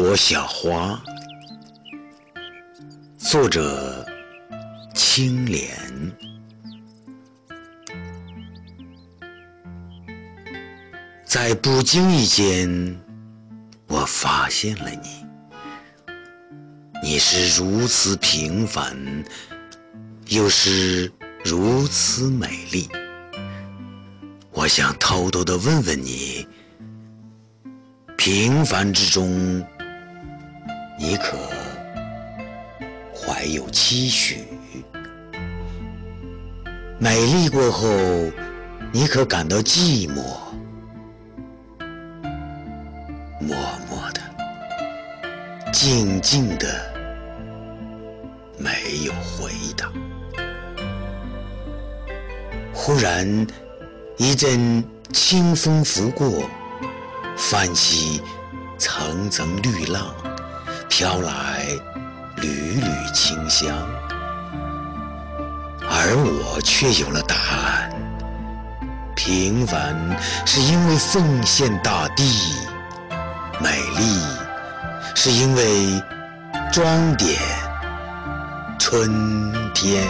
朵小花，作者青莲。在不经意间，我发现了你。你是如此平凡，又是如此美丽。我想偷偷的问问你。平凡之中，你可怀有期许？美丽过后，你可感到寂寞？默默的，静静的，没有回答。忽然，一阵清风拂过。泛起层层绿浪，飘来缕缕清香，而我却有了答案：平凡是因为奉献大地，美丽是因为装点春天。